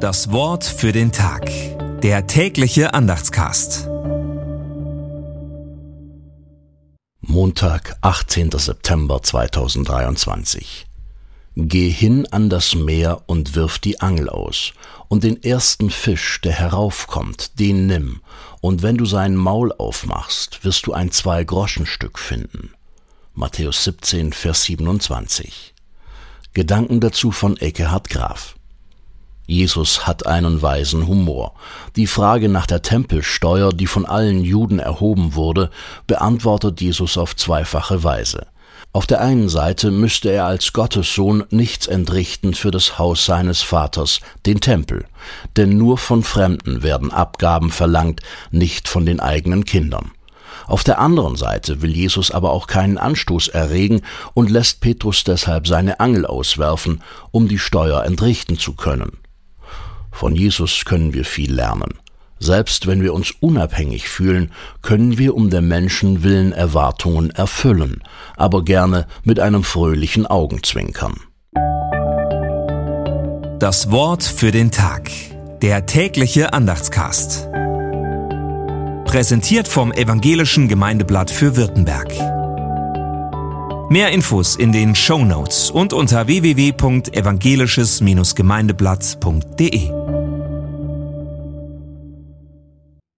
Das Wort für den Tag. Der tägliche Andachtscast. Montag, 18. September 2023. Geh hin an das Meer und wirf die Angel aus, und den ersten Fisch, der heraufkommt, den nimm, und wenn du sein Maul aufmachst, wirst du ein Zwei-Groschen-Stück finden. Matthäus 17, Vers 27. Gedanken dazu von Ekehard Graf. Jesus hat einen weisen Humor. Die Frage nach der Tempelsteuer, die von allen Juden erhoben wurde, beantwortet Jesus auf zweifache Weise. Auf der einen Seite müsste er als Gottessohn nichts entrichten für das Haus seines Vaters, den Tempel, denn nur von Fremden werden Abgaben verlangt, nicht von den eigenen Kindern. Auf der anderen Seite will Jesus aber auch keinen Anstoß erregen und lässt Petrus deshalb seine Angel auswerfen, um die Steuer entrichten zu können. Von Jesus können wir viel lernen. Selbst wenn wir uns unabhängig fühlen, können wir um der Menschen willen Erwartungen erfüllen, aber gerne mit einem fröhlichen Augenzwinkern. Das Wort für den Tag. Der tägliche Andachtscast. Präsentiert vom Evangelischen Gemeindeblatt für Württemberg. Mehr Infos in den Show Notes und unter www.evangelisches-gemeindeblatt.de.